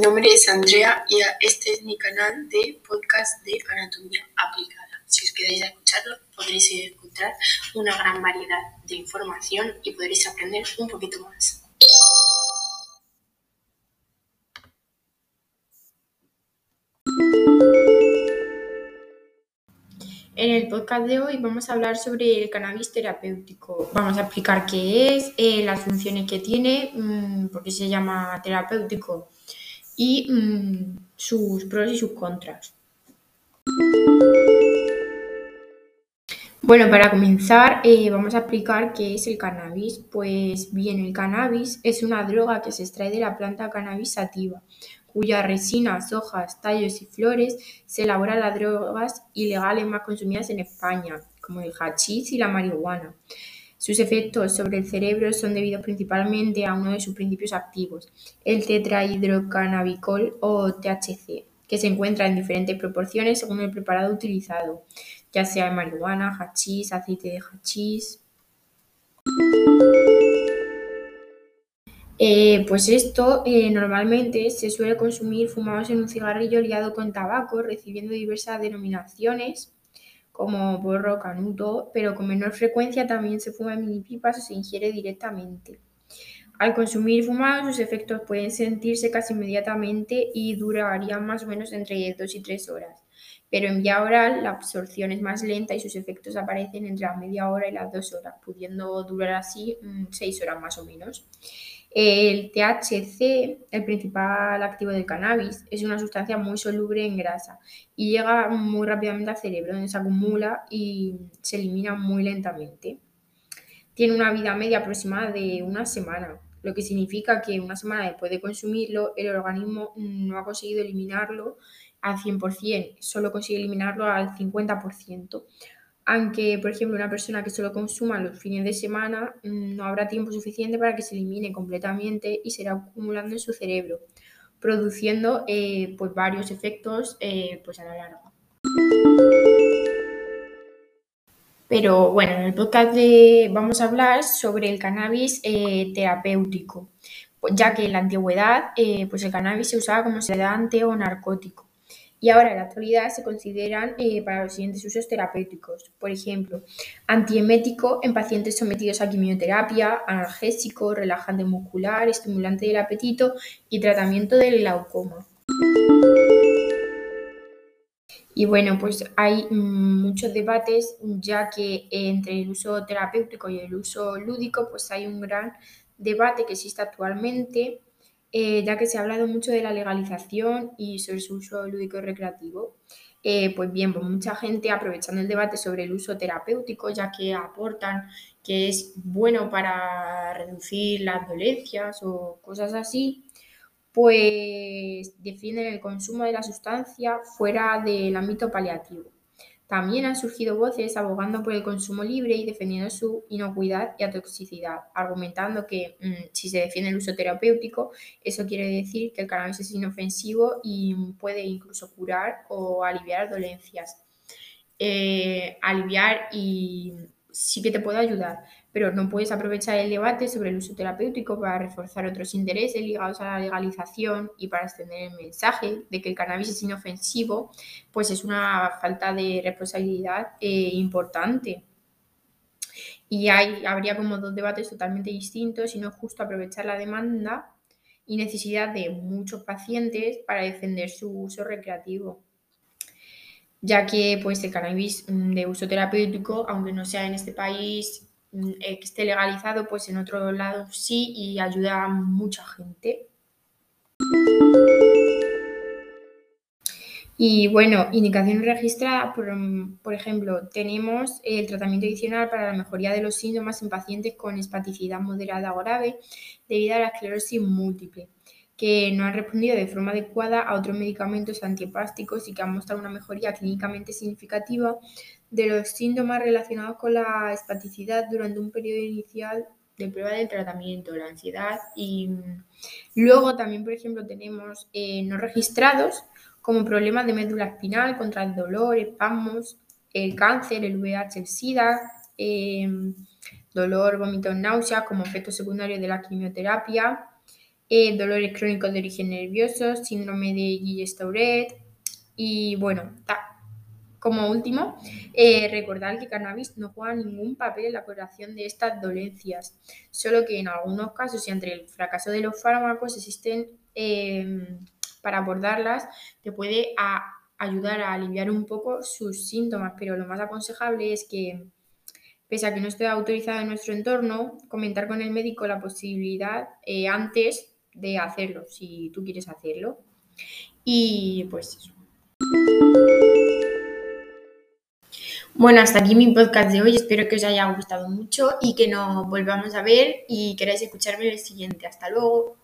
nombre es Andrea y este es mi canal de podcast de anatomía aplicada. Si os queréis escucharlo, podréis escuchar una gran variedad de información y podréis aprender un poquito más. En el podcast de hoy vamos a hablar sobre el cannabis terapéutico. Vamos a explicar qué es, eh, las funciones que tiene, mmm, por qué se llama terapéutico y mmm, sus pros y sus contras. Bueno, para comenzar eh, vamos a explicar qué es el cannabis. Pues bien, el cannabis es una droga que se extrae de la planta cannabis sativa cuyas resinas, hojas, tallos y flores se elaboran las drogas ilegales más consumidas en España, como el hachís y la marihuana. Sus efectos sobre el cerebro son debidos principalmente a uno de sus principios activos, el tetrahidrocannabicol o THC, que se encuentra en diferentes proporciones según el preparado utilizado, ya sea marihuana, hachís, aceite de hachís. Eh, pues esto eh, normalmente se suele consumir fumados en un cigarrillo liado con tabaco, recibiendo diversas denominaciones como porro, canuto, pero con menor frecuencia también se fuma en mini pipas o se ingiere directamente. Al consumir fumados, sus efectos pueden sentirse casi inmediatamente y durarían más o menos entre 2 y 3 horas. Pero en vía oral la absorción es más lenta y sus efectos aparecen entre la media hora y las 2 horas, pudiendo durar así 6 mm, horas más o menos. El THC, el principal activo del cannabis, es una sustancia muy soluble en grasa y llega muy rápidamente al cerebro, donde se acumula y se elimina muy lentamente. Tiene una vida media aproximada de una semana, lo que significa que una semana después de consumirlo, el organismo no ha conseguido eliminarlo al 100%, solo consigue eliminarlo al 50%. Aunque, por ejemplo, una persona que solo consuma los fines de semana mm, no habrá tiempo suficiente para que se elimine completamente y será acumulando en su cerebro, produciendo eh, pues varios efectos eh, pues a la larga. Pero bueno, en el podcast de, vamos a hablar sobre el cannabis eh, terapéutico, ya que en la antigüedad pues el cannabis se usaba como sedante o narcótico y ahora en la actualidad se consideran eh, para los siguientes usos terapéuticos. Por ejemplo, antiemético en pacientes sometidos a quimioterapia, analgésico, relajante muscular, estimulante del apetito y tratamiento del glaucoma. Y bueno, pues hay muchos debates, ya que entre el uso terapéutico y el uso lúdico, pues hay un gran debate que existe actualmente eh, ya que se ha hablado mucho de la legalización y sobre su uso lúdico y recreativo. Eh, pues bien, pues mucha gente aprovechando el debate sobre el uso terapéutico, ya que aportan que es bueno para reducir las dolencias o cosas así, pues defienden el consumo de la sustancia fuera del ámbito paliativo. También han surgido voces abogando por el consumo libre y defendiendo su inocuidad y atoxicidad, argumentando que mm, si se defiende el uso terapéutico, eso quiere decir que el cannabis es inofensivo y puede incluso curar o aliviar dolencias. Eh, aliviar y sí que te puede ayudar, pero no puedes aprovechar el debate sobre el uso terapéutico para reforzar otros intereses ligados a la legalización y para extender el mensaje de que el cannabis es inofensivo, pues es una falta de responsabilidad eh, importante. Y hay, habría como dos debates totalmente distintos y no es justo aprovechar la demanda y necesidad de muchos pacientes para defender su uso recreativo ya que pues el cannabis mm, de uso terapéutico, aunque no sea en este país mm, eh, que esté legalizado, pues en otro lado sí y ayuda a mucha gente. Y bueno, indicaciones registradas, por, mm, por, ejemplo, tenemos el tratamiento adicional para la mejoría de los síntomas en pacientes con espaticidad moderada o grave debido a la esclerosis múltiple que no han respondido de forma adecuada a otros medicamentos antiepásticos y que han mostrado una mejoría clínicamente significativa de los síntomas relacionados con la espaticidad durante un periodo inicial de prueba del tratamiento, la ansiedad y mm, luego también, por ejemplo, tenemos eh, no registrados como problemas de médula espinal contra el dolor, espasmos, el cáncer, el VIH, el SIDA, em, dolor, vómito, náuseas como efecto secundario de la quimioterapia, eh, dolores crónicos de origen nervioso, síndrome de Guillain-Stauret y bueno, como último, eh, recordar que cannabis no juega ningún papel en la curación de estas dolencias, solo que en algunos casos y entre el fracaso de los fármacos existen em, para abordarlas, te puede ayudar a aliviar un poco sus síntomas, pero lo más aconsejable es que pese a que no esté autorizado en nuestro entorno, comentar con el médico la posibilidad eh, antes de hacerlo, si tú quieres hacerlo. Y pues eso. Bueno, hasta aquí mi podcast de hoy. Espero que os haya gustado mucho y que nos volvamos a ver y queráis escucharme en el siguiente. Hasta luego.